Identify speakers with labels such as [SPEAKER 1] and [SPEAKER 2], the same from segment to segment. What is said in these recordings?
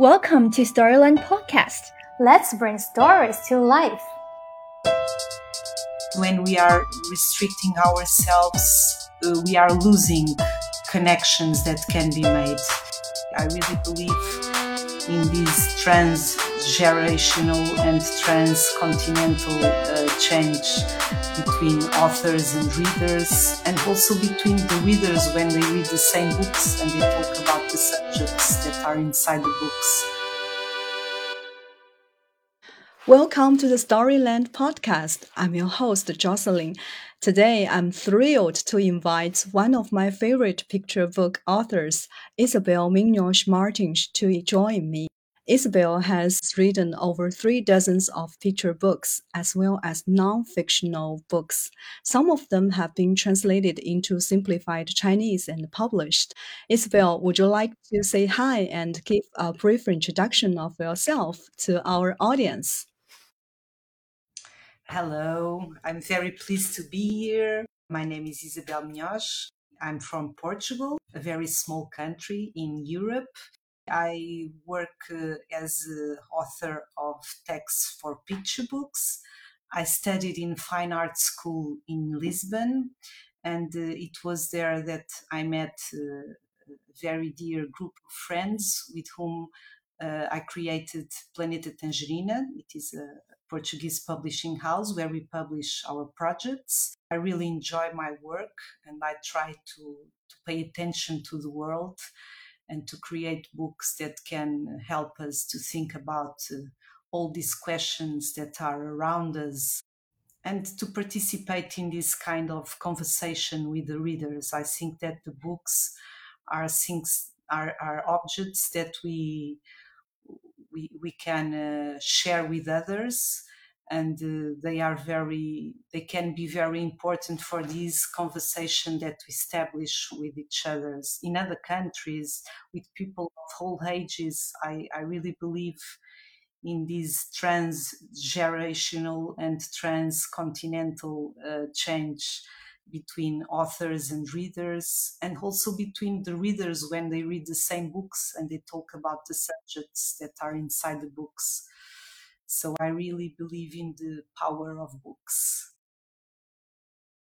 [SPEAKER 1] Welcome to Storyland Podcast.
[SPEAKER 2] Let's bring stories to life.
[SPEAKER 3] When we are restricting ourselves, uh, we are losing connections that can be made. I really believe in these transgenerational and transcontinental uh, change between authors and readers, and also between the readers when they read the same books and they talk about the subjects that are inside the books.
[SPEAKER 4] Welcome to the Storyland podcast. I'm your host, Jocelyn. Today, I'm thrilled to invite one of my favorite picture book authors, Isabel Minhós Martins, to join me. Isabel has written over three dozens of picture books as well as non fictional books. Some of them have been translated into simplified Chinese and published. Isabel, would you like to say hi and give a brief introduction of yourself to our audience?
[SPEAKER 3] Hello, I'm very pleased to be here. My name is Isabel Minhós. I'm from Portugal, a very small country in Europe. I work uh, as author of texts for picture books. I studied in fine art school in Lisbon, and uh, it was there that I met uh, a very dear group of friends with whom uh, I created Planeta Tangerina. It is a Portuguese publishing house where we publish our projects. I really enjoy my work and I try to, to pay attention to the world and to create books that can help us to think about uh, all these questions that are around us and to participate in this kind of conversation with the readers. I think that the books are things are, are objects that we we, we can uh, share with others and uh, they are very they can be very important for this conversation that we establish with each other. In other countries with people of all ages i, I really believe in this transgenerational and transcontinental uh, change between authors and readers and also between the readers when they read the same books and they talk about the subjects that are inside the books so I really believe in the power of books.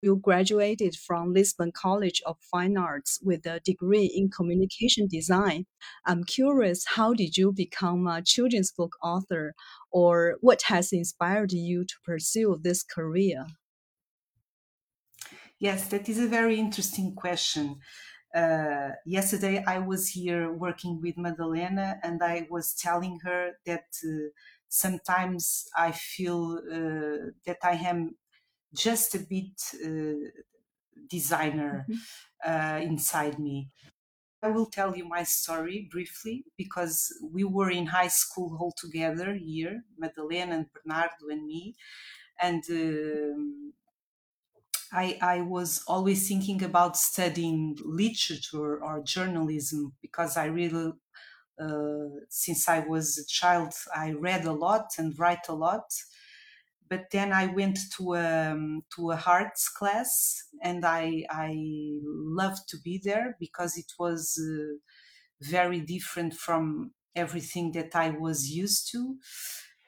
[SPEAKER 4] You graduated from Lisbon College of Fine Arts with a degree in communication design. I'm curious, how did you become a children's book author, or what has inspired you to pursue this career?
[SPEAKER 3] Yes, that is a very interesting question. Uh, yesterday, I was here working with Madalena, and I was telling her that uh, sometimes I feel uh, that I am just a bit uh, designer mm-hmm. uh, inside me. I will tell you my story briefly because we were in high school all together here, Madalena and Bernardo and me, and um, I, I was always thinking about studying literature or journalism because I really since I was a child, I read a lot and write a lot. But then I went to a, um, to a arts class, and I I loved to be there because it was uh, very different from everything that I was used to.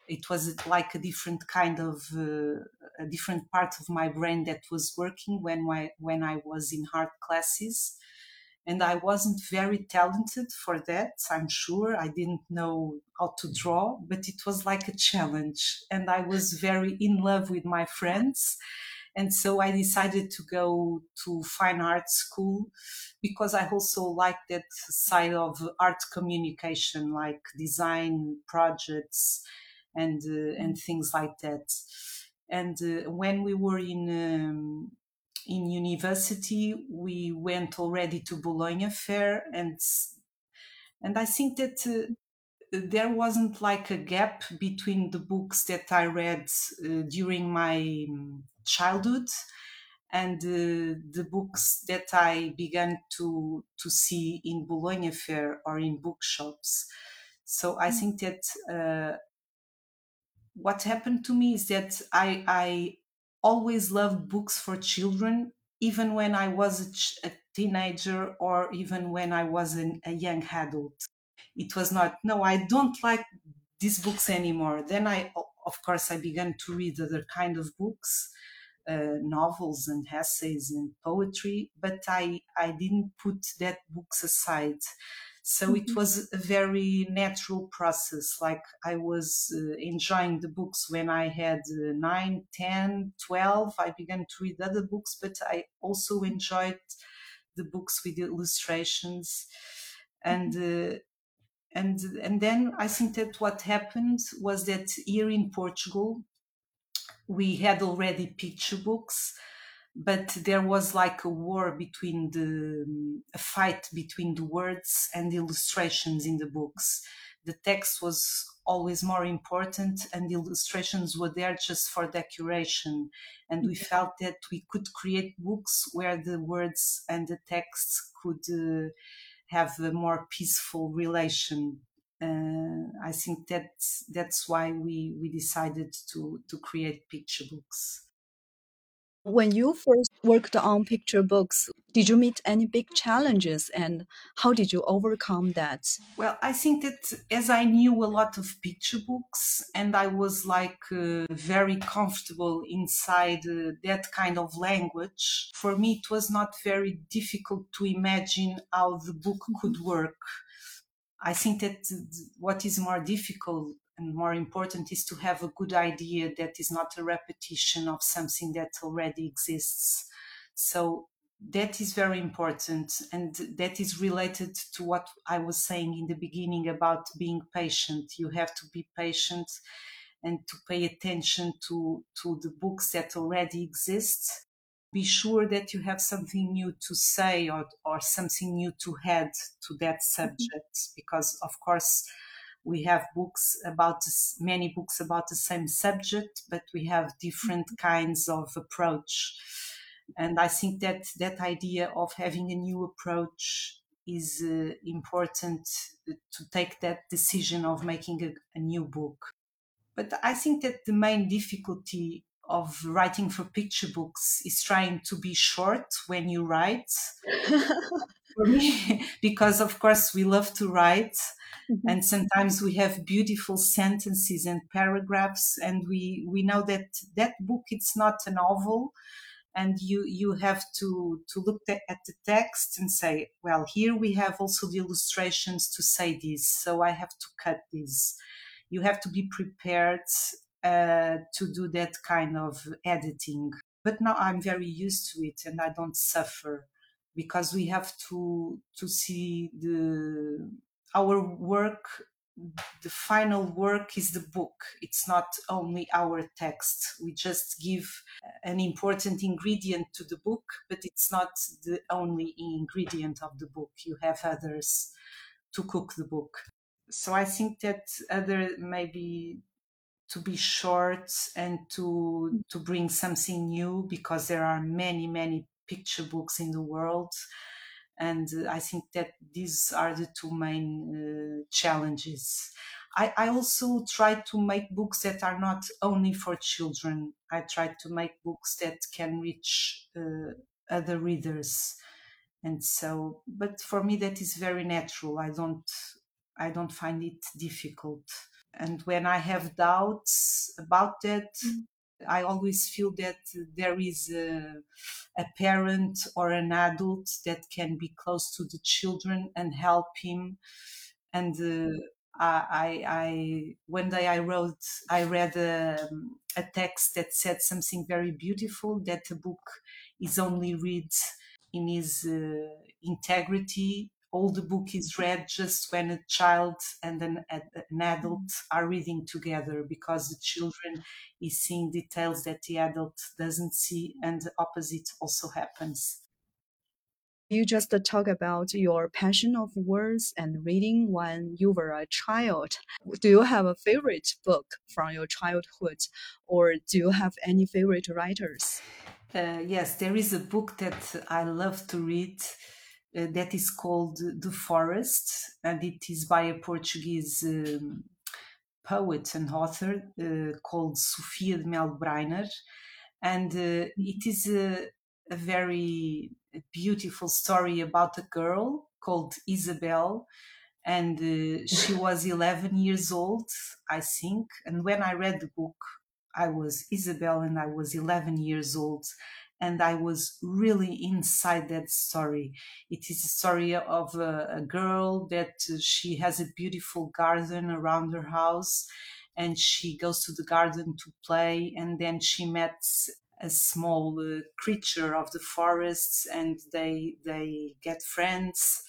[SPEAKER 3] It was like a different kind of uh, a different part of my brain that was working when my when I was in art classes and I wasn't very talented for that. I'm sure I didn't know how to draw, but it was like a challenge, and I was very in love with my friends. And so I decided to go to fine art school because I also like that side of art communication, like design projects and uh, and things like that. And uh, when we were in um, in university we went already to bologna fair and and i think that uh, there wasn't like a gap between the books that i read uh, during my um, childhood and uh, the books that i began to to see in bologna fair or in bookshops so i mm. think that uh, what happened to me is that i i always loved books for children, even when I was a, a teenager or even when I was an, a young adult. it was not no i don't like these books anymore then i of course i began to read other kind of books uh, novels and essays and poetry but i i didn't put that books aside so mm-hmm. it was a very natural process like i was uh, enjoying the books when i had uh, 9 10 12 i began to read other books but i also enjoyed the books with the illustrations and mm-hmm. uh, and and then I think that what happened was that here in Portugal we had already picture books, but there was like a war between the a fight between the words and the illustrations in the books. The text was always more important, and the illustrations were there just for decoration. And we felt that we could create books where the words and the texts could. Uh, have a more peaceful relation. Uh, I think that's that's why we we decided to to create picture books.
[SPEAKER 4] When you first worked on picture books, did you meet any big challenges and how did you overcome that?
[SPEAKER 3] Well, I think that as I knew a lot of picture books and I was like uh, very comfortable inside uh, that kind of language, for me it was not very difficult to imagine how the book could work. I think that what is more difficult and more important is to have a good idea that is not a repetition of something that already exists. So that is very important and that is related to what I was saying in the beginning about being patient. You have to be patient and to pay attention to, to the books that already exist. Be sure that you have something new to say or, or something new to add to that mm-hmm. subject because, of course, we have books about this, many books about the same subject, but we have different mm-hmm. kinds of approach. And I think that that idea of having a new approach is uh, important to take that decision of making a, a new book. But I think that the main difficulty of writing for picture books is trying to be short when you write. for me, because of course we love to write, Mm-hmm. And sometimes we have beautiful sentences and paragraphs, and we, we know that that book it's not a novel, and you you have to to look at the text and say, well, here we have also the illustrations to say this, so I have to cut this. You have to be prepared uh, to do that kind of editing. But now I'm very used to it, and I don't suffer because we have to to see the our work the final work is the book. It's not only our text. We just give an important ingredient to the book but it's not the only ingredient of the book. You have others to cook the book. So i think that other maybe to be short and to to bring something new because there are many many picture books in the world and I think that these are the two main uh, challenges. I, I, also try to make books that are not only for children. I try to make books that can reach uh, other readers, and so. But for me, that is very natural. I don't, I don't find it difficult. And when I have doubts about that, mm-hmm. I always feel that there is a, a, parent or an adult that can be close to the children and help him. And uh, I, I, one day I wrote, I read a, a text that said something very beautiful that a book is only read in his uh, integrity all the book is read just when a child and an, an adult mm-hmm. are reading together because the children is seeing details that the adult doesn't see and the opposite also happens
[SPEAKER 4] you just talk about your passion of words and reading when you were a child. Do you have a favorite book from your childhood, or do you have any favorite writers?
[SPEAKER 3] Uh, yes, there is a book that I love to read uh, that is called The Forest, and it is by a Portuguese um, poet and author uh, called Sophia de Mello Breyner. And uh, it is a, a, very beautiful story about a girl called Isabel. and uh, she was 11 years old, I think. And when I read the book, I was Isabel and I was 11 years old. And I was really inside that story. It is a story of a, a girl that uh, she has a beautiful garden around her house and she goes to the garden to play and then she met a small uh, creature of the forests and they they get friends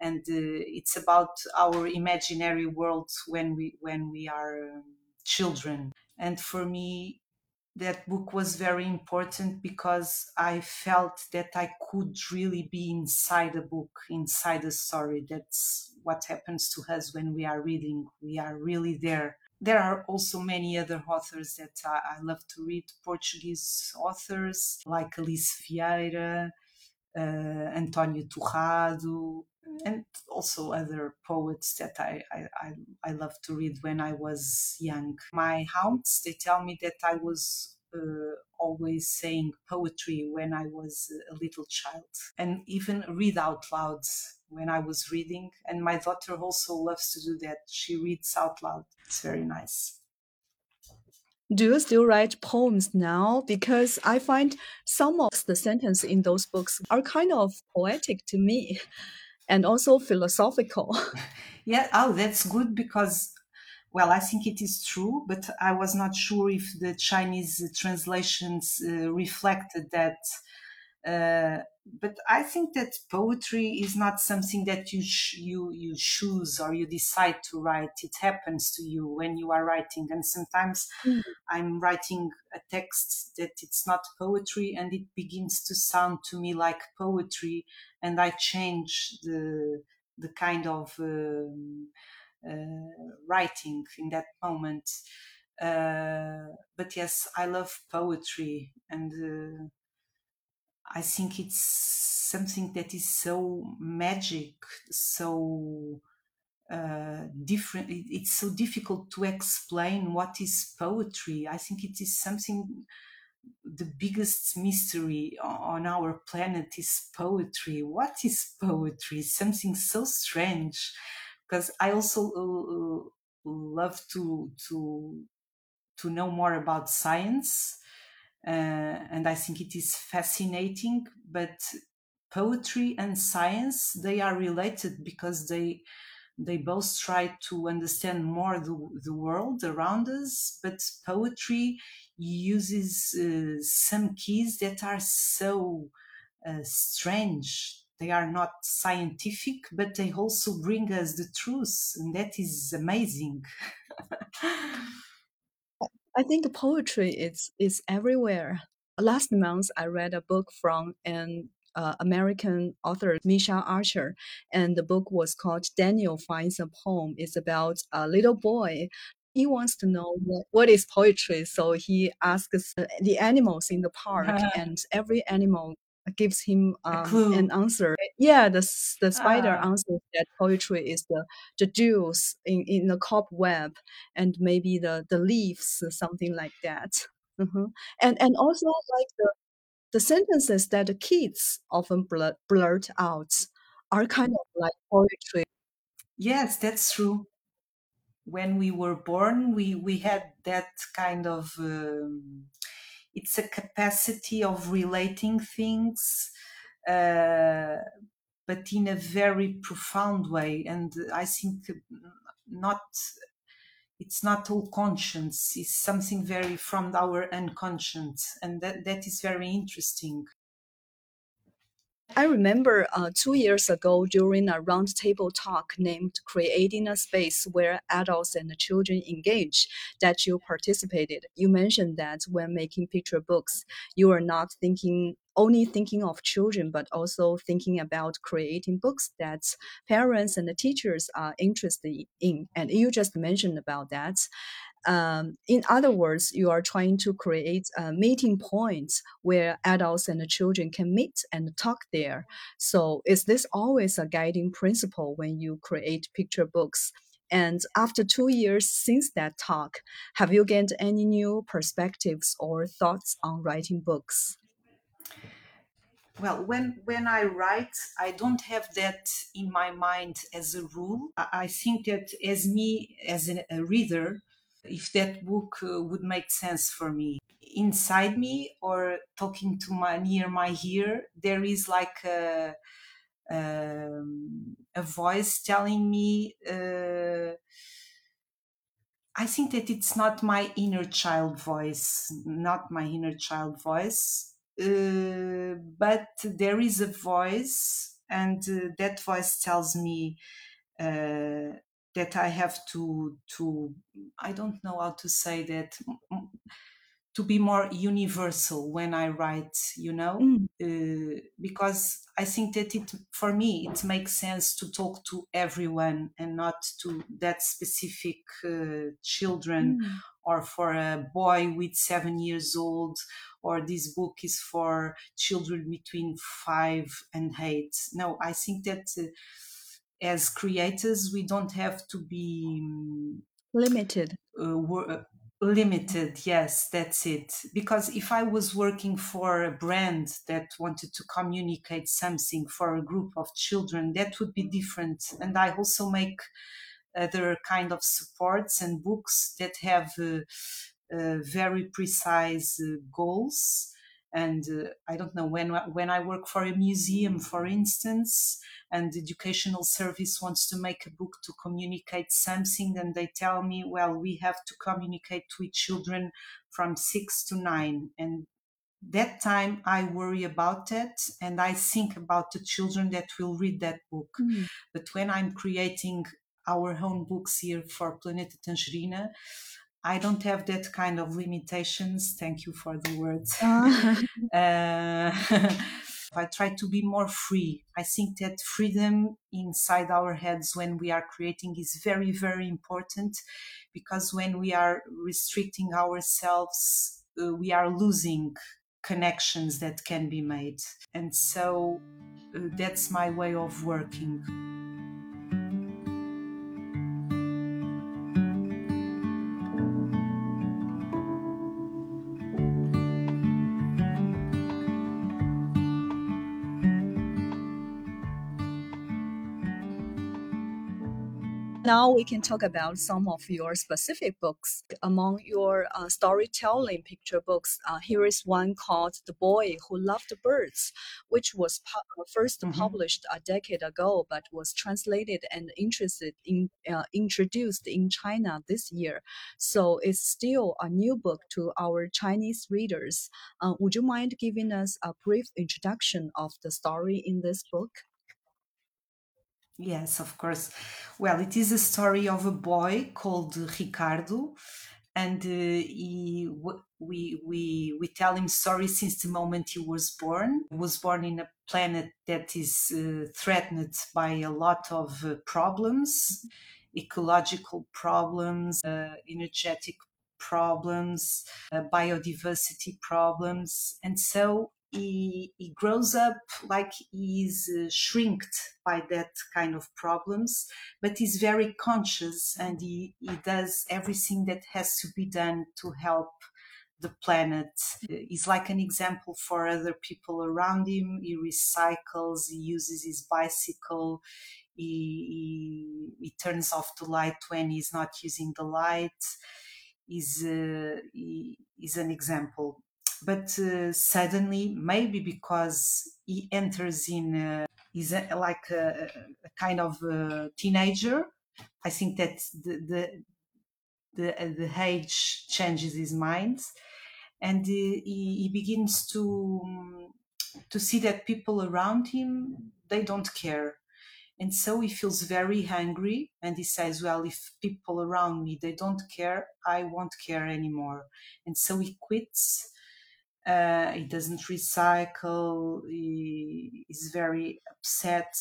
[SPEAKER 3] and uh, it's about our imaginary world when we when we are um, children and for me that book was very important because i felt that i could really be inside a book inside a story. That's what happens to us when we are reading. We are really there. There are also many other authors that I, I love to read. Portuguese authors like Alice Vieira, uh, António Torrado, and also other poets that I, I, I, love to read when I was young. My haunts, they tell me that I was uh, always saying poetry when I was a little child and even read out loud when I was reading. And my daughter also loves to do that. She reads out loud. It's very nice.
[SPEAKER 4] Do you still write poems now? Because I find some of the sentences in those books are kind of poetic to me and also philosophical.
[SPEAKER 3] yeah, oh, that's good because well, I think it is true, but I was not sure if the Chinese translations uh, reflected that. Uh, but I think that poetry is not something that you sh- you you choose or you decide to write. It happens to you when you are writing, and sometimes mm. I'm writing a text that it's not poetry, and it begins to sound to me like poetry, and I change the the kind of um, uh, writing in that moment. Uh, but yes, I love poetry, and uh, I think it's something that is so magic, so uh, different. It's so difficult to explain what is poetry. I think it is something. The biggest mystery on our planet is poetry. What is poetry? Something so strange because I also uh, love to to to know more about science, uh, and I think it is fascinating. But poetry and science they are related because they they both try to understand more the, the world around us but poetry uses uh, some keys that are so uh, strange they are not scientific, but they also bring us the truth, and that is amazing.
[SPEAKER 4] I think poetry is is everywhere. Last month, I read a book from an uh, American author Micha Archer, and the book was called "Daniel Finds a Poem." It's about a little boy he wants to know what, what is poetry so he asks the animals in the park and every animal gives him um, an answer. Yeah, the the spider ah. answers that poetry is the the jewels in in the cobweb, and maybe the the leaves, something like that. Mm-hmm. And and also like the the sentences that the kids often blurt, blurt out are kind of like poetry.
[SPEAKER 3] Yes, that's true. When we were born, we we had that kind of. Um, it's a capacity of relating things uh, but in a very profound way. And i think not it's not all conscience it's something very from our unconscious and that, that is very interesting
[SPEAKER 4] I remember uh, two years ago during a roundtable talk named Creating a Space Where Adults and Children Engage that you participated. You mentioned that when making picture books, you are not thinking only thinking of children, but also thinking about creating books that parents and the teachers are interested in. And you just mentioned about that. Um, in other words, you are trying to create a meeting points where adults and children can meet and talk there. So, is this always a guiding principle when you create picture books? And after two years since that talk, have you gained any new perspectives or thoughts on writing books?
[SPEAKER 3] well when when i write i don't have that in my mind as a rule i think that as me as a reader if that book uh, would make sense for me. Inside me or talking to my near my ear there is like a um, a voice telling me uh, I think that it's not my inner child voice, not my inner child voice, uh, but there is a voice, and uh, that voice tells me uh, that I have to to I don't know how to say that to be more universal when I write, you know, mm. uh, because I think that it, for me, it makes sense to talk to everyone and not to that specific uh, children mm. or for a boy with seven years old, or this book is for children between five and eight. No, I think that uh, as creators, we don't have to be
[SPEAKER 4] um, limited.
[SPEAKER 3] Uh, limited. Yes that's it. Because if i was working for a brand that wanted to communicate something for a group of children that would be different. And i also make other kind of supports and books that have uh, uh, very precise uh, goals and uh, i don't know when when i work for a museum for instance and the educational service wants to make a book to communicate something and they tell me well we have to communicate with children from 6 to 9 and that time i worry about that and i think about the children that will read that book. Mm. but when i'm creating our own books here for planeta tangerina I don't have that kind of limitations. Thank you for the words. Uh. uh, I try to be more free. I think that freedom inside our heads when we are creating is very, very important because when we are restricting ourselves, uh, we are losing connections that can be made. And so uh, that's my way of working.
[SPEAKER 4] Now we can talk about some of your specific books. Among your uh, storytelling picture books, uh, here is one called The Boy Who Loved Birds, which was pu- uh, 1st mm-hmm. published a decade ago but was translated and interested in, uh, introduced in China this year. So it's still a new book to our Chinese readers. Uh, would you mind giving us a brief introduction of the story in this book?
[SPEAKER 3] Yes, of course. Well, it is a story of a boy called Ricardo, and uh, he, we, we, we tell him story since the moment he was born. He was born in a planet that is uh, threatened by a lot of uh, problems ecological problems, uh, energetic problems, uh, biodiversity problems. And so he, he grows up like he's uh, shrinked by that kind of problems, but he's very conscious and he, he does everything that has to be done to help the planet. He's like an example for other people around him. He recycles, he uses his bicycle, he, he, he turns off the light when he's not using the light. Is uh, he, is an example but uh, suddenly maybe because he enters in uh, like a, a, kind of a teenager i think that the the the, uh, the age changes his mind and he, he begins to to see that people around him they don't care. And so he feels very angry and he says well if people around me they don't care i won't care anymore. And so he quits uh, he doesn't recycle. He is very upset,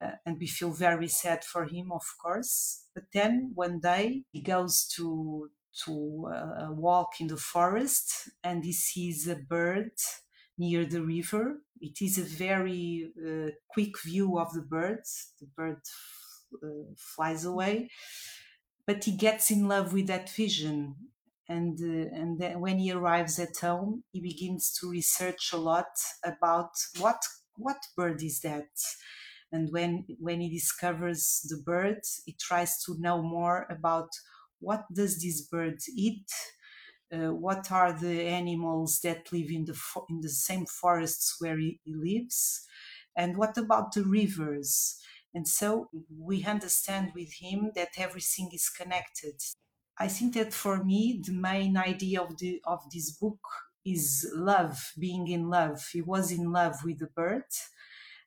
[SPEAKER 3] uh, and we feel very sad for him, of course. But then one day he goes to to uh, walk in the forest, and he sees a bird near the river. It is a very uh, quick view of the bird. The bird uh, flies away, but he gets in love with that vision and uh, and then when he arrives at home he begins to research a lot about what what bird is that? And when when he discovers the bird, he tries to know more about what does this bird eat, uh, what are the animals that live in the fo- in the same forests where he, he lives, and what about the rivers? And so we understand with him that everything is connected. I think that for me, the main idea of the of this book is love, being in love. He was in love with the bird,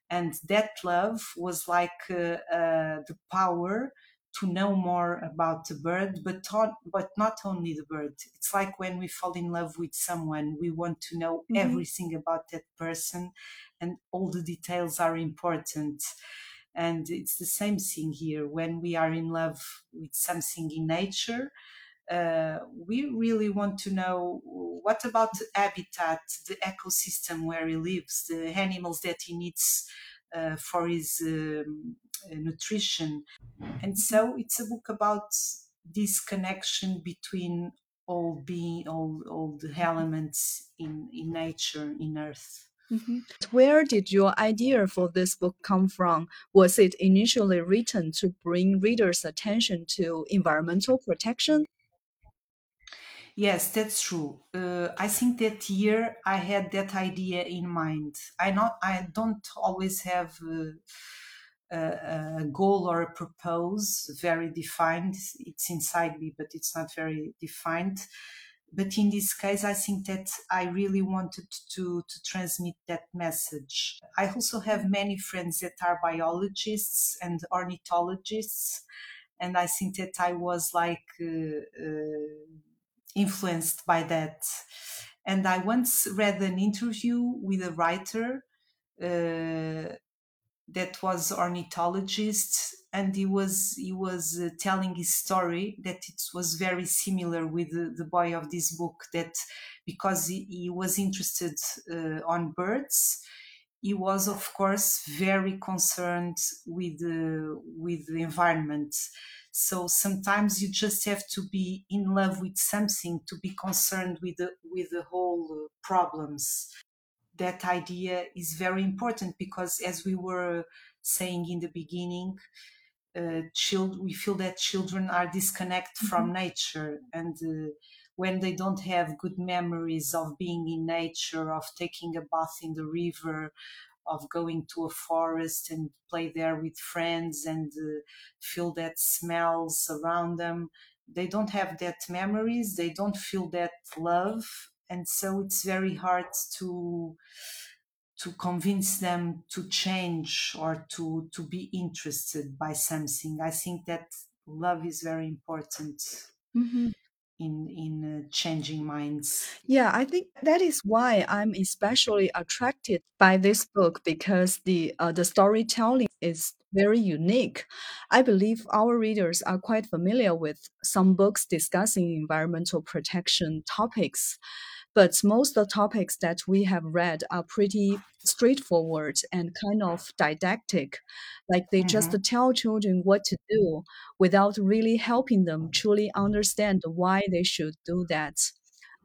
[SPEAKER 3] and that love was like uh, uh, the power to know more about the bird, but on, but not only the bird. It's like when we fall in love with someone, we want to know mm-hmm. everything about that person, and all the details are important. And it's the same thing here. When we are in love with something in nature, uh, we really want to know what about the habitat, the ecosystem where he lives, the animals that he needs uh, for his um, nutrition. And so it's a book about this connection between all being all, all the elements in, in nature, in earth.
[SPEAKER 4] Mm-hmm. Where did your idea for this book come from? Was it initially written to bring readers' attention to environmental protection?
[SPEAKER 3] Yes, that's true. Uh, I think that year I had that idea in mind. I not I don't always have uh, a, a, goal or a purpose very defined. It's inside me, but it's not very defined. But in this case, I think that I really wanted to to transmit that message. I also have many friends that are biologists and ornithologists, and I think that I was like. Uh, uh influenced by that. And I once read an interview with a writer uh, that was ornithologist, and he was he was uh, telling his story that it was very similar with the, the boy of this book. That because he, he was interested uh, on birds, he was of course very concerned with the with the environment so sometimes you just have to be in love with something to be concerned with the with the whole uh, problems that idea is very important because as we were saying in the beginning uh, child, we feel that children are disconnected mm-hmm. from nature and uh, when they don't have good memories of being in nature of taking a bath in the river of going to a forest and play there with friends and uh, feel that smells around them they don't have that memories they don't feel that love and so it's very hard to to convince them to change or to to be interested by something. I think that love is very important mm-hmm. in in uh, changing minds.
[SPEAKER 4] Yeah i think that is why i'm especially attracted by this book because the uh, the storytelling is very unique i believe our readers are quite familiar with some books discussing environmental protection topics but most of the topics that we have read are pretty straightforward and kind of didactic. Like they mm-hmm. just tell children what to do without really helping them truly understand why they should do that.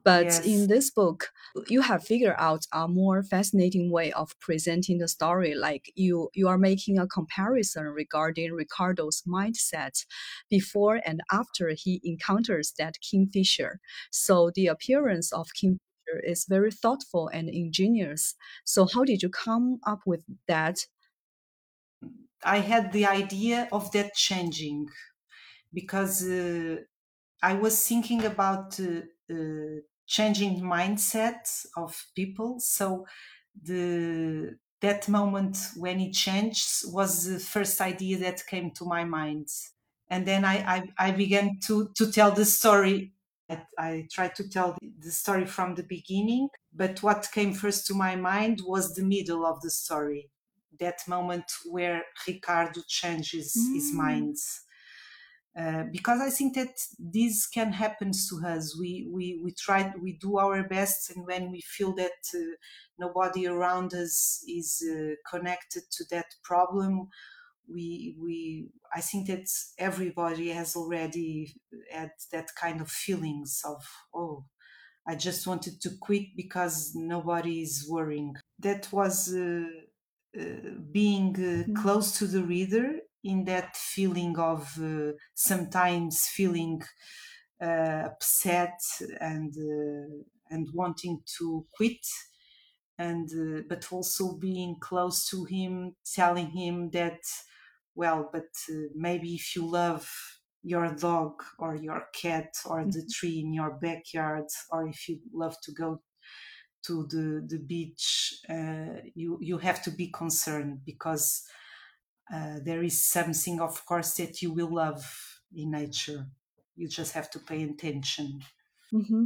[SPEAKER 4] But yes. in this book, you have figured out a more fascinating way of presenting the story. Like you, you are making a comparison regarding Ricardo's mindset before and after he encounters that kingfisher. So the appearance of kingfisher is very thoughtful and ingenious. So how did you come up with that?
[SPEAKER 3] I had the idea of that changing because uh, I was thinking about uh, uh, changing mindset of people. So the that moment when it changed was the first idea that came to my mind. And then I, I, I began to, to tell the story. I, I tried to tell the story from the beginning, but what came first to my mind was the middle of the story. That moment where Ricardo changes mm. his mind uh, because I think that this can happen to us. We we we try we do our best, and when we feel that uh, nobody around us is uh, connected to that problem, we we I think that everybody has already had that kind of feelings of oh. I just wanted to quit because nobody is worrying. That was uh, uh, being uh,
[SPEAKER 4] Mm-hmm.
[SPEAKER 3] close to the reader in that feeling of uh, sometimes feeling uh, upset and uh, and wanting to quit and uh, but also being close to him telling him that well but uh, maybe if you love your dog or your cat or the tree in your backyard or if you love to go to the the beach uh, you you have to be concerned because uh, there is something of course that you will love in nature you just have to pay attention
[SPEAKER 4] Mm-hmm.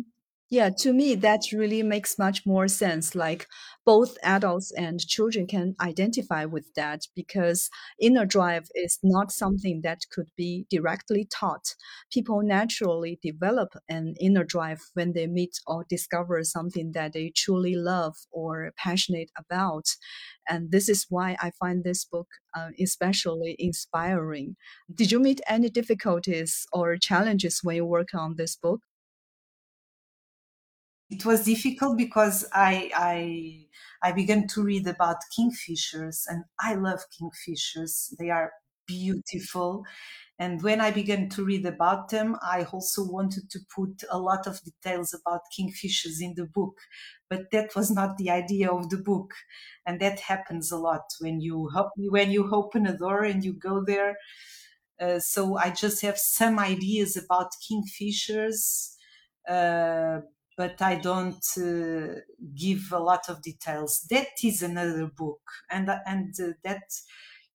[SPEAKER 4] Yeah, to me, that really makes much more sense. Like both adults and children can identify with that because inner drive is not something that could be directly taught. People naturally develop an inner drive when they meet or discover something that they truly love or passionate about. And this is why I find this book uh, especially inspiring. Did you meet any difficulties or challenges when you work on this book?
[SPEAKER 3] It was difficult because I I I began to read about kingfishers and I love kingfishers. They are beautiful. And when I began to read about them, I also wanted to put a lot of details about kingfishers in the book, but that was not the idea of the book. And that happens a lot when you when you open a door and you go there. Uh, so I just have some ideas about kingfishers, uh, but I don't uh, give a lot of details. That is another book, and and uh, that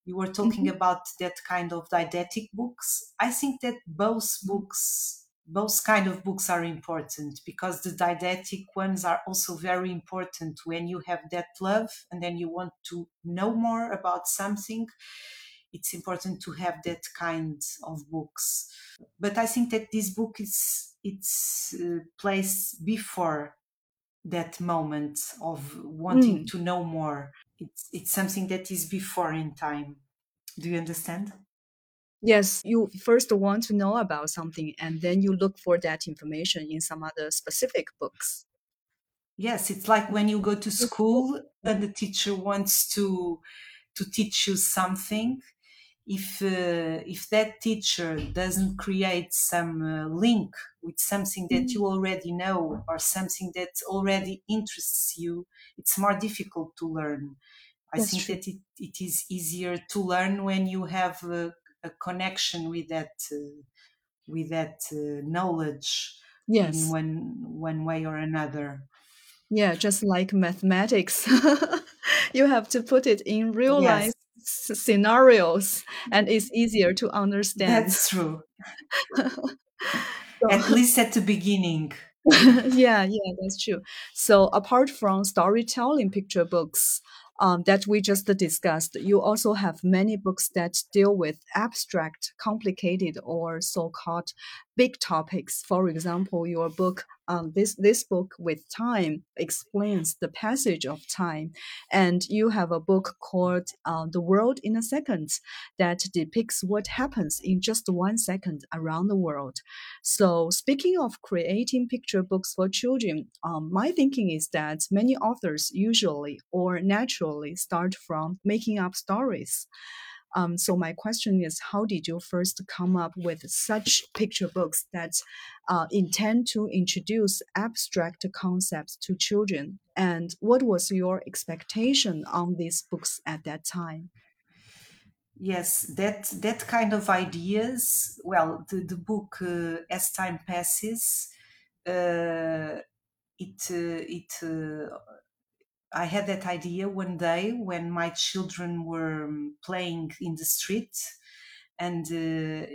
[SPEAKER 3] you were talking
[SPEAKER 4] Mhm.
[SPEAKER 3] about that kind of didactic books. I think that both books, both kind of books are important because the didactic ones are also very important when you have that love and then you want to know more about something. It's important to have that kind of books. But I think that this book is it's uh, placed before that moment of wanting
[SPEAKER 4] Mm.
[SPEAKER 3] to know more. It's it's something that is before in time. Do you understand?
[SPEAKER 4] Yes, you first want to know about something and then you look for that information in some other specific books.
[SPEAKER 3] Yes, it's like when you go to school and the teacher wants to to teach you something. If uh, if that teacher doesn't create some uh, link with something that you already know or something that already interests you, it's more difficult to learn. I
[SPEAKER 4] That's
[SPEAKER 3] think
[SPEAKER 4] true.
[SPEAKER 3] that it, it is easier to learn when you have a, a connection with that uh, with that uh, knowledge in
[SPEAKER 4] Yes.
[SPEAKER 3] one one way or another.
[SPEAKER 4] Yeah, just like mathematics. You have to put it in real life
[SPEAKER 3] Yes,
[SPEAKER 4] s- scenarios and it's easier to understand.
[SPEAKER 3] that's true.
[SPEAKER 4] So,
[SPEAKER 3] At least at the beginning.
[SPEAKER 4] yeah, yeah, that's true. So apart from storytelling picture books um, that we just discussed, you also have many books that deal with abstract, complicated, or so-called big topics. For example, your book, um, this this book with time explains the passage of time, and you have a book called uh, "The World in a Second" that depicts what happens in just one second around the world. So, speaking of creating picture books for children, um, my thinking is that many authors usually or naturally start from making up stories. Um, so, my question is how did you first come up with such picture books that uh, intend to introduce abstract concepts to children? And what was your expectation on these books at that time?
[SPEAKER 3] Yes, that that kind of ideas. Well, the the book uh, as time passes, uh, it uh, it. I had that idea one day when my children were um, playing in the street, and uh,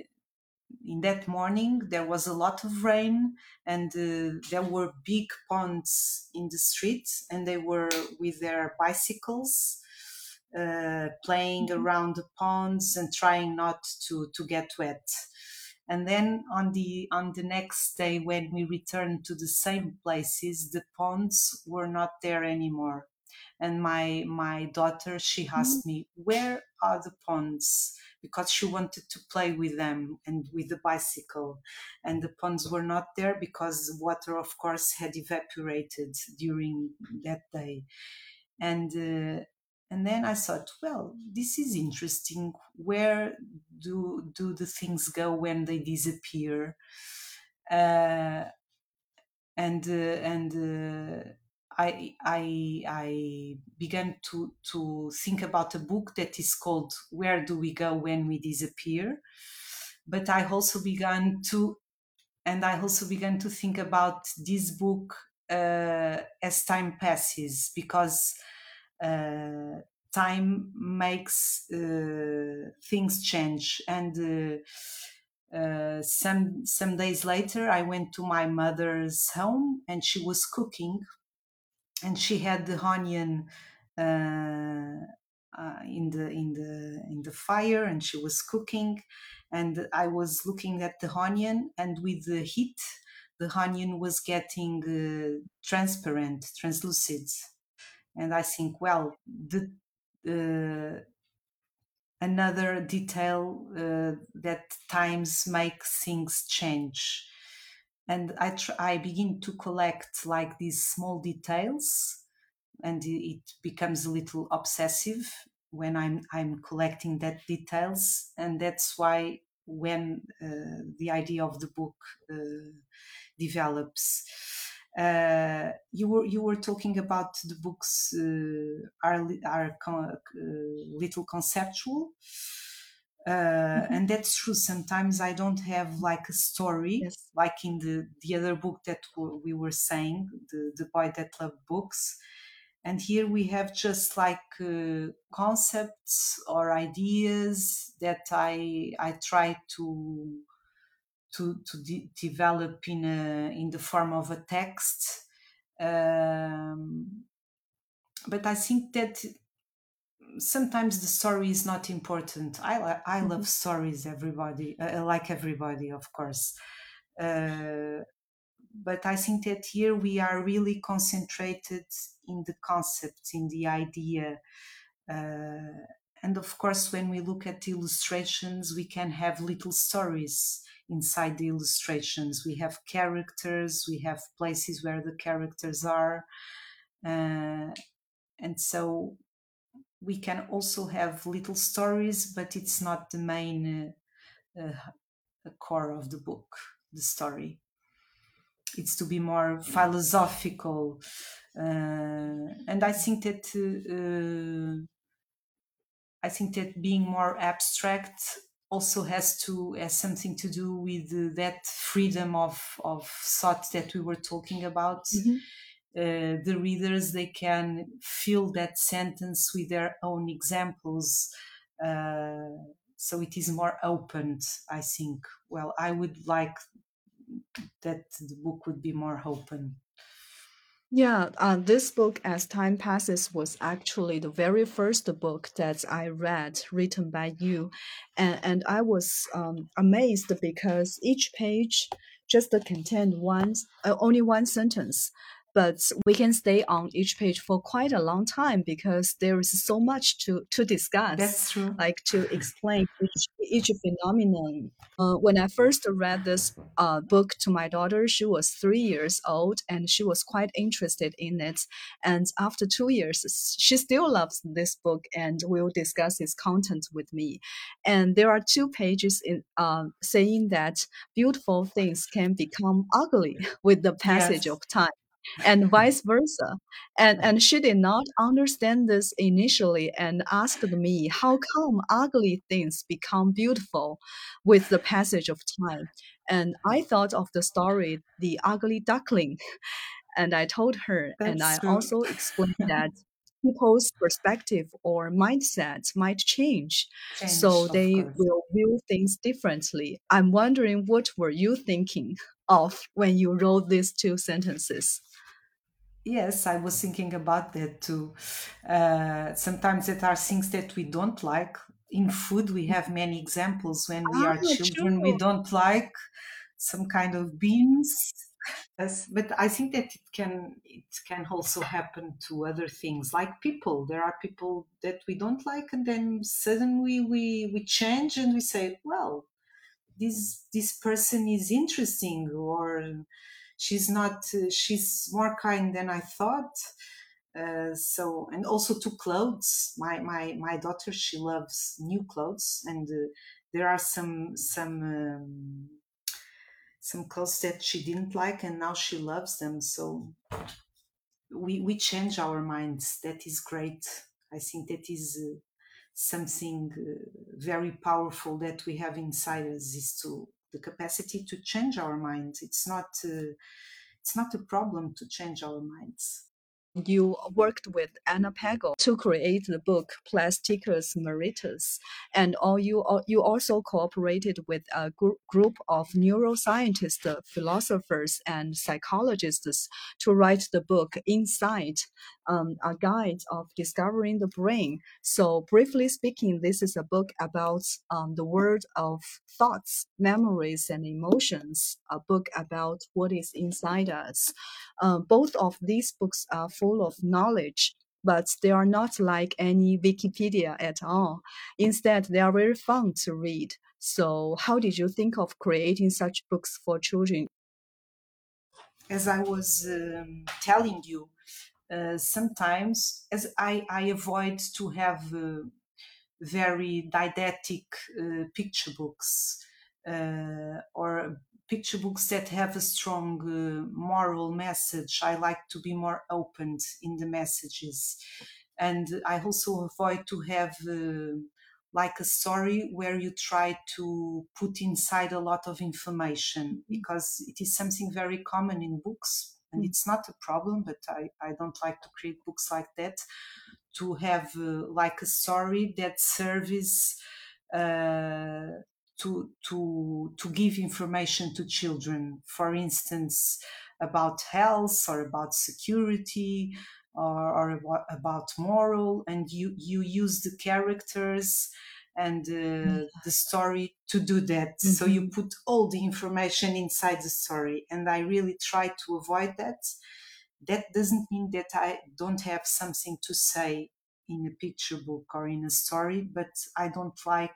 [SPEAKER 3] in that morning there was a lot of rain and uh, there were big ponds in the street and they were with their bicycles uh, playing
[SPEAKER 4] Mhm.
[SPEAKER 3] around the ponds and trying not to to get wet and then on the on the next day when we returned to the same places the ponds were not there anymore and my my daughter she
[SPEAKER 4] Mhm.
[SPEAKER 3] asked me where are the ponds because she wanted to play with them and with the bicycle and the ponds were not there because the water of course had evaporated during that day and uh, and then I thought, well, this is interesting. Where do do the things go when they disappear? Uh, and uh, and uh, I I I began to to think about a book that is called Where Do We Go When We Disappear? But I also began to and I also began to think about this book uh, as time passes because uh, time makes uh, things change. And uh, uh, some some days later i went to my mother's home and she was cooking. And she had the onion uh, uh, in the in the in the fire and she was cooking. And i was looking at the onion and with the heat the onion was getting transparent translucent and i think well the another detail uh, that times make things change. And I, tr- I begin to collect like these small details and it becomes a little obsessive when i'm i'm collecting that details. And that's why when uh, the idea of the book uh, develops uh, you were you were talking about the books uh, are are con- uh, little conceptual uh, mm-hmm. and that's true sometimes i don't have like a story yes. like in the the other book that we were saying the the boy that loved books and here we have just like uh, concepts or ideas that i i try to to to de- develop in a in the form of a text um, but i think that sometimes the story is not important. I i mm-hmm. love stories everybody uh, like everybody of course. Uh, but i think that here we are really concentrated in the concept in the idea. Uh, and of course when we look at illustrations we can have little stories inside the illustrations. We have characters, we have places where the characters are. Uh, and so we can also have little stories, but it's not the main uh, uh, core of the book, the story. It's to be more philosophical. Uh, and I think that uh, I think that being more abstract also has to has something to do with that freedom of of thought that we were talking about. Mm-hmm. Uh, the readers they can fill that sentence with their own examples. Uh, so it is more open, I think. Well, I would like that the book would be more open.
[SPEAKER 4] Yeah, uh, this book, As Time Passes, was actually the very first book that I read written by you. And, and I was um, amazed because each page just contained one, uh, only one sentence but we can stay on each page for quite a long time because there is so much to, to discuss.
[SPEAKER 3] That's true.
[SPEAKER 4] Like to explain each, each phenomenon. Uh, when I first read this uh, book to my daughter, she was three years old and she was quite interested in it. And after two years, she still loves this book and will discuss its content with me. And there are two pages in uh, saying that beautiful things can become ugly with the passage yes. of time and vice versa. And, and she did not understand this initially and asked me, How come ugly things become beautiful with the passage of time? And I thought of the story, The Ugly Duckling. And I told her, That's and I true. also explained that people's perspective or mindset might change, change so they course. will view things differently i'm wondering what were you thinking of when you wrote these two sentences
[SPEAKER 3] Yes, I was thinking about that too. Uh, sometimes there are things that we don't like. In food, we have many examples. When we are ah, children, we don't like some kind of beans. Yes, but I think that it can it can also happen to other things, like people. There are people that we don't like, and then suddenly we we change and we say, well, this this person is interesting, or she's not uh, she's more kind than i thought Uh, so and also to clothes. My my my daughter she loves new clothes, and uh, there are some some um, some clothes that she didn't like, and now she loves them. So we we change our minds. That is great. I think that is. Uh, something uh, very powerful that we have inside us is to the capacity to change our minds. It's not uh, it's not a problem to change our minds.
[SPEAKER 4] You worked with Ana Pêgo to create the book Plasticus Maritimus, and all you you also cooperated with a gr- group of neuroscientists, philosophers, and psychologists to write the book Inside, um, a guide of discovering the brain. So, briefly speaking, this is a book about um, the world of thoughts, memories, and emotions. A book about what is inside us. Uh, both of these books are full of knowledge, but they are not like any Wikipedia at all. Instead, they are very fun to read. So, how did you think of creating such books for children?
[SPEAKER 3] As I was um, telling you, uh, sometimes as I, I avoid to have uh, very didactic uh, picture books uh, or picture books that have a strong uh, moral message. I like to be more open in the messages. And I also avoid to have uh, like a story where you try to put inside a lot of information mm-hmm. because it is something very common in books and mm-hmm. it's not a problem but I, I don't like to create books like that to have uh, like a story that serves uh, to to to give information to children for instance about health or about security or, or about moral and you you use the characters and uh, the story to do that mm-hmm. so you mm-hmm. put all the information inside the story and i really try to avoid that that doesn't mean that i don't have something to say in a picture book or in a story but i don't like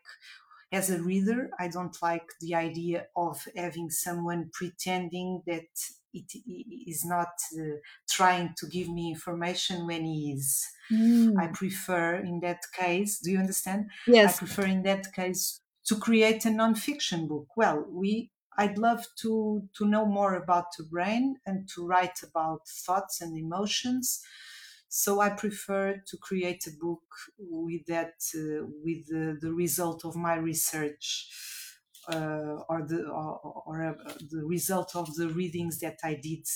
[SPEAKER 3] as a reader, I don't like the idea of having someone pretending that it is not uh, trying to give me information when he is. Mm. I prefer, in that case, do you understand?
[SPEAKER 4] Yes.
[SPEAKER 3] I prefer, in that case, to create a non-fiction book. Well, we I'd love to to know more about the brain and to write about thoughts and emotions so I prefer to create a book with that, uh, with the, the, result of my research. Uh, or the or, or uh, the result of the readings that I did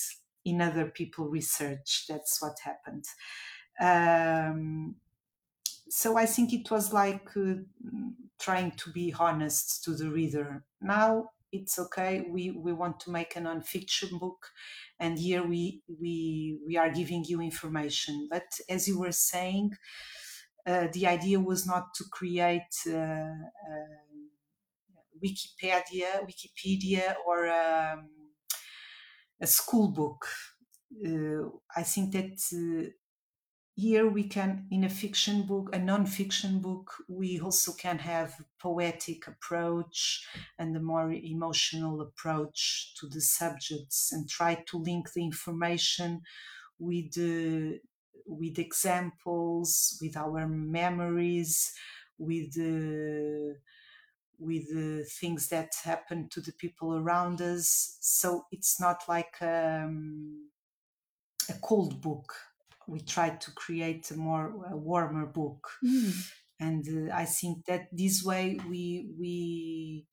[SPEAKER 3] in other people research. That's what happened. Um, so I think it was like uh, trying to be honest to the reader. Now it's okay. We we want to make a non-fiction book, and here we we we are giving you information but as you were saying uh, the idea was not to create uh, uh, wikipedia wikipedia or um, a school book. Uh, i think that uh, here we can in a fiction book a non-fiction book we also can have poetic approach and a more emotional approach to the subjects and try to link the information with uh, with examples with our memories with uh, with the things that happen to the people around us. So it's not like um, a cold book. We try to create a more a warmer book. Mm. and uh, i think that this way we we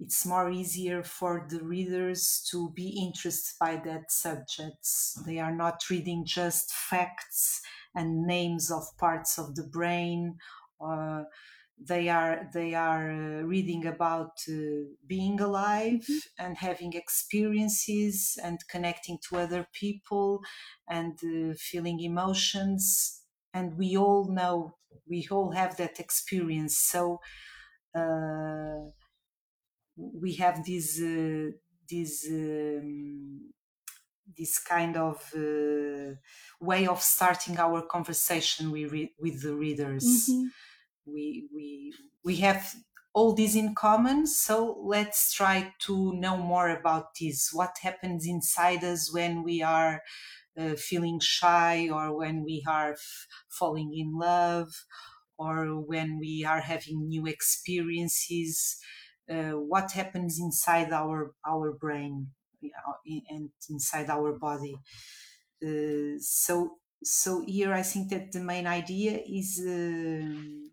[SPEAKER 3] it's more easier for the readers to be interested by that subjects they are not reading just facts and names of parts of the brain or they are they are uh, reading about uh, being alive mm-hmm. and having experiences and connecting to other people and uh, feeling emotions. And we all know we all have that experience. So uh, we have this uh, this um, this kind of uh, way of starting our conversation with, with the readers. Mm-hmm we we we have all this in common so let's try to know more about this. What happens inside us when we are uh, feeling shy or when we are f- falling in love or when we are having new experiences? Uh, what happens inside our our brain and inside our body? Uh, so so here i think that the main idea is uh,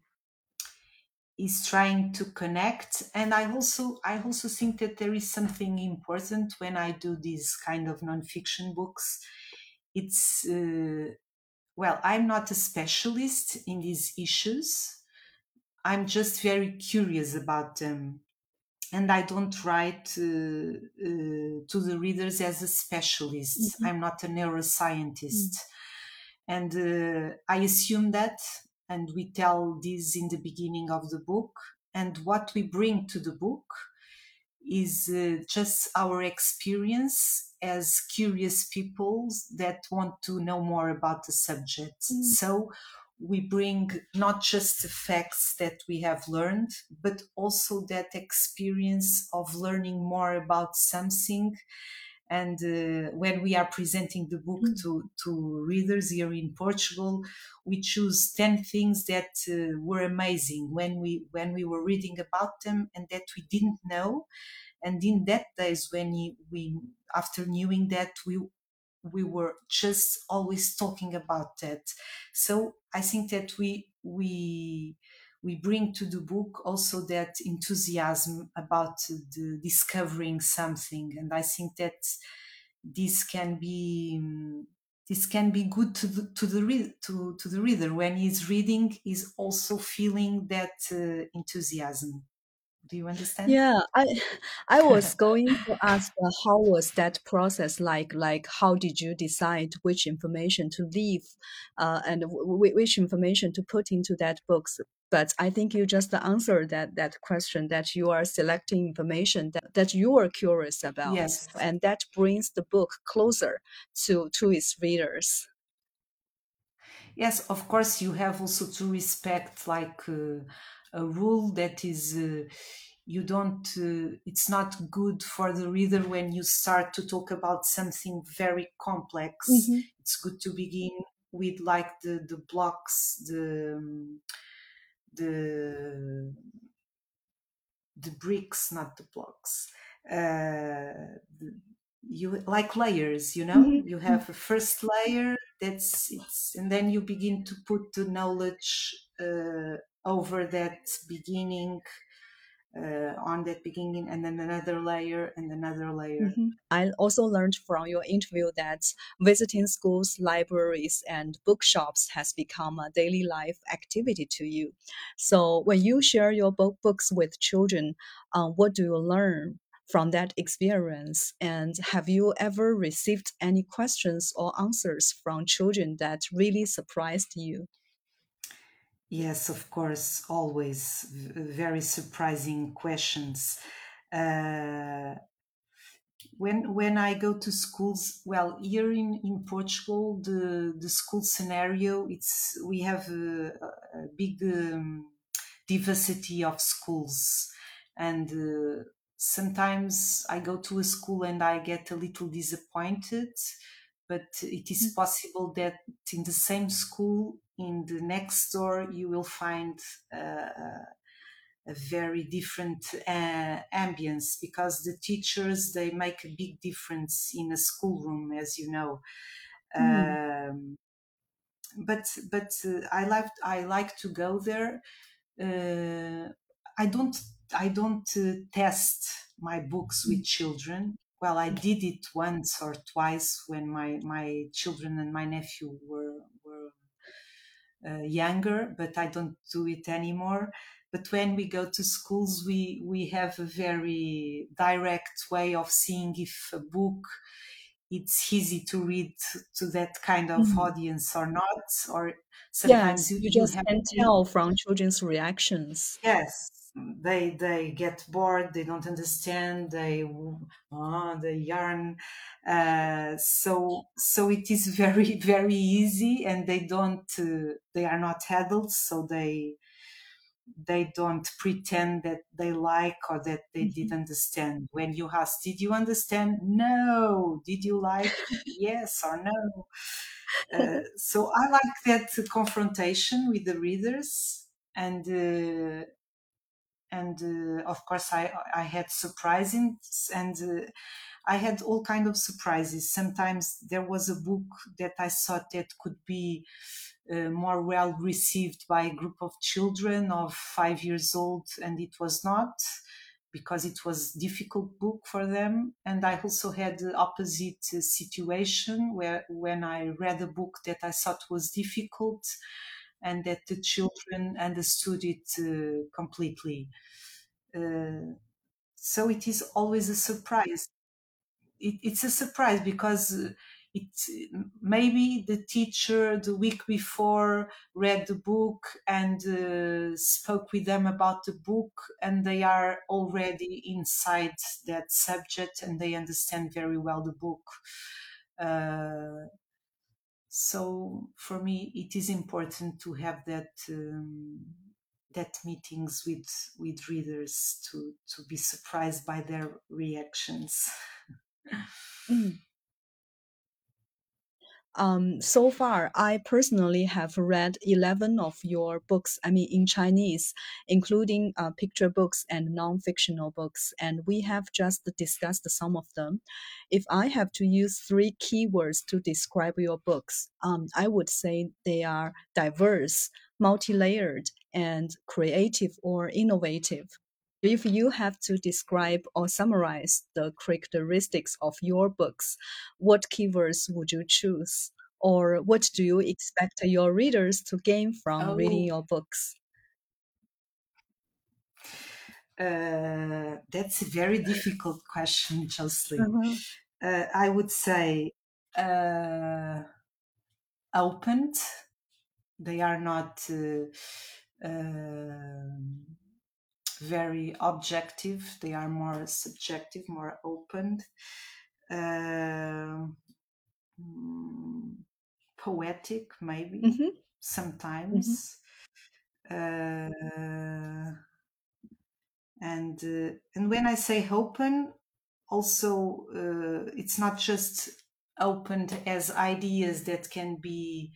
[SPEAKER 3] is trying to connect. And i also i also think that there is something important when i do these kind of nonfiction books. It's uh, well i'm not a specialist in these issues. I'm just very curious about them. And i don't write uh, uh, to the readers as a specialist. Mm-hmm. i'm not a neuroscientist. Mm-hmm. and uh, i assume that and we tell this in the beginning of the book and what we bring to the book is uh, just our experience as curious people that want to know more about the subject mm. so we bring not just the facts that we have learned but also that experience of learning more about something and uh, when we are presenting the book mm. to, to readers here in Portugal, we choose 10 things that uh, were amazing when we, when we were reading about them and that we didn't know. And in that days when we, after knowing that, we, we were just always talking about that. So I think that we, we, we bring to the book also that enthusiasm about the discovering something. And i think that this can be this can be good to the to the read, to, to the reader when he's reading is also feeling that uh, enthusiasm. Do you understand?
[SPEAKER 4] Yeah i i was going to ask uh, how was that process like like how did you decide which information to leave uh, and which information to put into that books but I think you just answered that that question that you are selecting information that, that you are curious about.
[SPEAKER 3] Yes.
[SPEAKER 4] And that brings the book closer to, to its readers.
[SPEAKER 3] Yes, of course, you have also to respect like uh, a rule that is. Uh, you don't uh, it's not good for the reader when you start to talk about something very complex mm-hmm. it's good to begin with like the the blocks the um, the the bricks, not the blocks. Uh, the, you like layers, you know. Mm-hmm. You have a first layer that's it's, and then you begin to put the knowledge uh, over that beginning uh, on that beginning and then another layer and another layer. Mm-hmm.
[SPEAKER 4] I also learned from your interview that visiting schools, libraries, and bookshops has become a daily life activity to you. So, when you share your book books with children, uh, what do you learn? From that experience, and have you ever received any questions or answers from children that really surprised you?
[SPEAKER 3] Yes, of course, always very surprising questions. Uh, when when I go to schools, well, here in, in Portugal, the the school scenario, it's we have a, a big um, diversity of schools, and uh, sometimes I go to a school and I get a little disappointed but it is mm. possible that in the same school in the next door you will find uh, a very different uh, ambience because the teachers they make a big difference in a schoolroom as you know mm. um, but but uh, i like i like to go there uh, i don't i don't uh, test my books with mm. children well i did it once or twice when my my children and my nephew were were uh, younger but i don't do it anymore. But when we go to schools we we have a very direct way of seeing if a book it's easy to read to that kind of mm-hmm. audience or not or
[SPEAKER 4] sometimes yes, you, you just can tell from children's reactions.
[SPEAKER 3] Yes they they get bored they don't understand they uh, they yarn uh, so so it is very very easy and they don't uh, they are not adults so they they don't pretend that they like or that they
[SPEAKER 4] Mhm.
[SPEAKER 3] did understand. When you ask, "Did you understand?" No. Did you like? yes or no. Uh, so I like that confrontation with the readers, and uh, and uh, of course I I had surprises and. Uh, I had all kind of surprises. Sometimes there was a book that I thought that could be uh, more well received by a group of children of five years old, and it was not because it was difficult book for them. And I also had the opposite uh, situation where when I read a book that I thought was difficult, and that the children understood it uh, completely. Uh, so it is always a surprise it, it's a surprise because uh, it maybe the teacher the week before read the book and uh, spoke with them about the book and they are already inside that subject and they understand very well the book so for me it is important to have that um, that meetings with with readers to to be surprised by their reactions
[SPEAKER 4] Mm. Um, so far, I personally have read 11 of your books, I mean, in Chinese, including uh, picture books and non fictional books, and we have just discussed some of them. If I have to use three keywords to describe your books, um, I would say they are diverse, multi layered, and creative or innovative. If you have to describe or summarize the characteristics of your books, what keywords would you choose? Or what do you expect your readers to gain from reading
[SPEAKER 3] Oh,
[SPEAKER 4] your books?
[SPEAKER 3] uh, that's a very difficult question, Jocelyn.
[SPEAKER 4] Mhm.
[SPEAKER 3] Uh, I would say uh, opened. They are not uh, um very objective. They are more subjective, more open. Mm, poetic, maybe
[SPEAKER 4] Mhm, mhm,
[SPEAKER 3] sometimes. Uh, and uh, and when I say open, also uh, it's not just opened as ideas that can be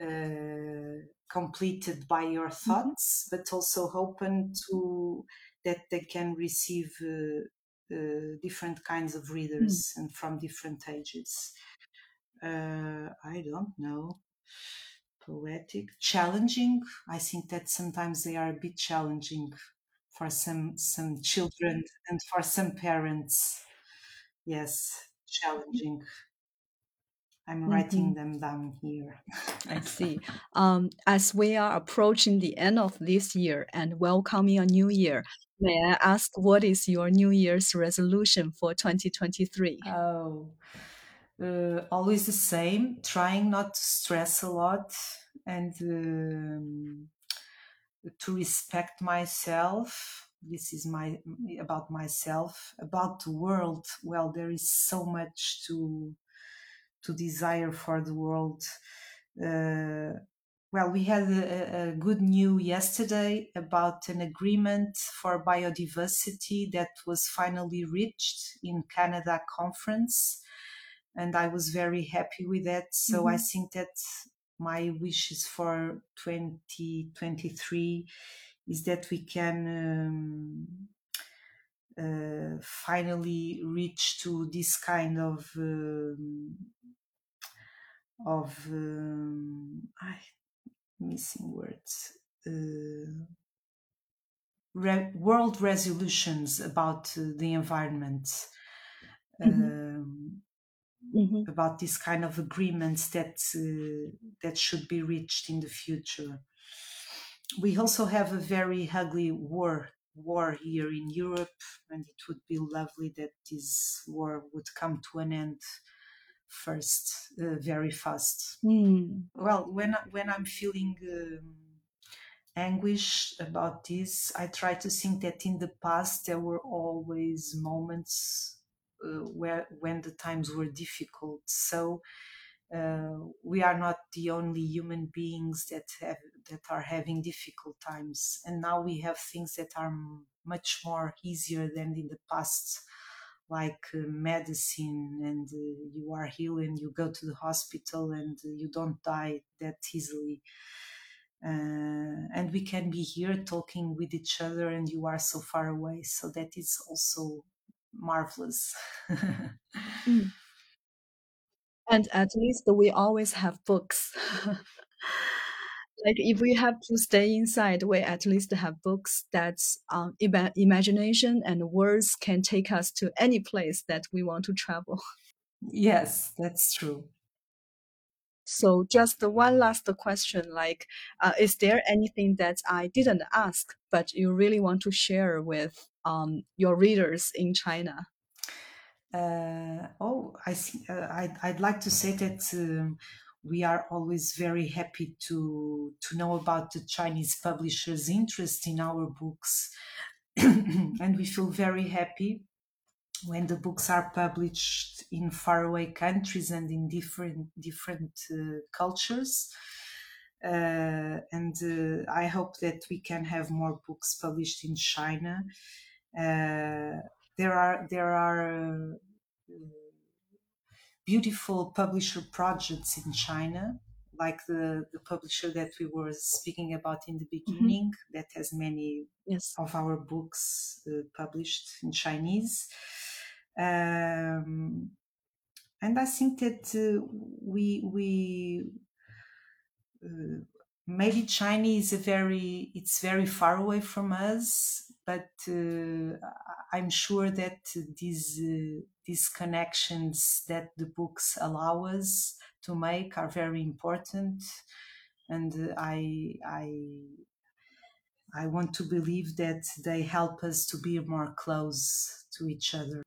[SPEAKER 3] uh, completed by your
[SPEAKER 4] mhm,
[SPEAKER 3] thoughts, but also open to that they can receive uh, uh, different kinds of
[SPEAKER 4] mm,
[SPEAKER 3] readers and from different ages. Uh, I don't know. Poetic, challenging. I think that sometimes they are a bit challenging for some some children and for some parents. Yes, challenging. I'm writing
[SPEAKER 4] mhm.
[SPEAKER 3] them down here.
[SPEAKER 4] I see. Um, as we are approaching the end of this year and welcoming a new year, may I ask what is your New Year's resolution for 2023?
[SPEAKER 3] Oh, uh, always the same. Trying not to stress a lot and um, to respect myself. This is my about myself, about the world. Well, there is so much to to desire for the world. Uh, well, we had a, a good news yesterday about an agreement for biodiversity that was finally reached in Canada conference, and I was very happy with that. So I
[SPEAKER 4] Mhm,
[SPEAKER 3] think that my wishes for 2023 is that we can um, uh, finally reach to this kind of um, of um, I missing words uh, re- world resolutions about uh, the environment
[SPEAKER 4] mhm,
[SPEAKER 3] um,
[SPEAKER 4] mhm,
[SPEAKER 3] about this kind of agreements that uh, that should be reached in the future. We also have a very ugly war war here in Europe and it would be lovely that this war would come to an end first uh, very fast.
[SPEAKER 4] Mm,
[SPEAKER 3] well when when i'm feeling um, anguish about this i try to think that in the past there were always moments uh, where when the times were difficult. So uh, we are not the only human beings that have that are having difficult times. And now we have things that are much more easier than in the past like uh, medicine and uh, you are healed and you go to the hospital and you don't die that easily. Uh, and we can be here talking with each other and you are so far away. So that is also marvelous.
[SPEAKER 4] Mm. and at least we always have books like if we have to stay inside we at least have books that um, imagination and words can take us to any place that we want to travel
[SPEAKER 3] yes that's true
[SPEAKER 4] so just one last question, like, uh, is there anything that I didn't ask, but you really want to share with um, your readers in China?
[SPEAKER 3] Uh, oh, I see. Uh, I'd, I'd like to say that um, we are always very happy to to know about the Chinese publishers' interest in our books, and we feel very happy when the books are published in faraway countries and in different different uh, cultures. Uh, and uh, I hope that we can have more books published in China. Uh, there are there are uh, beautiful publisher projects in China, like the, the publisher that we were speaking about in the mm-hmm. beginning, mm-hmm. that has many
[SPEAKER 4] yes.
[SPEAKER 3] of our books uh, published in Chinese. Um, and I think that uh, we we uh, maybe China is a very it's very far away from us, but uh, I'm sure that these uh, these connections that the books allow us to make are very important, and I I I want to believe that they help us to be more close to each other.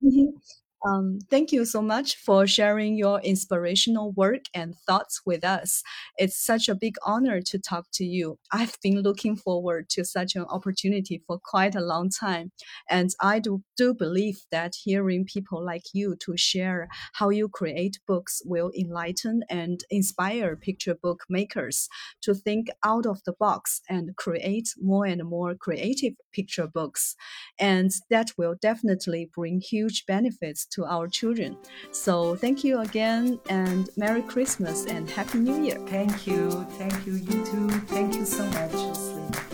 [SPEAKER 4] Mhm. Um, thank you so much for sharing your inspirational work and thoughts with us. It's such a big honor to talk to you. I've been looking forward to such an opportunity for quite a long time. And I do, do believe that hearing people like you to share how you create books will enlighten and inspire picture book makers to think out of the box and create more and more creative picture books. And that will definitely bring huge benefits to our children. So thank you again and Merry Christmas and Happy New Year.
[SPEAKER 3] Thank you. Thank you. You too. Thank you so much.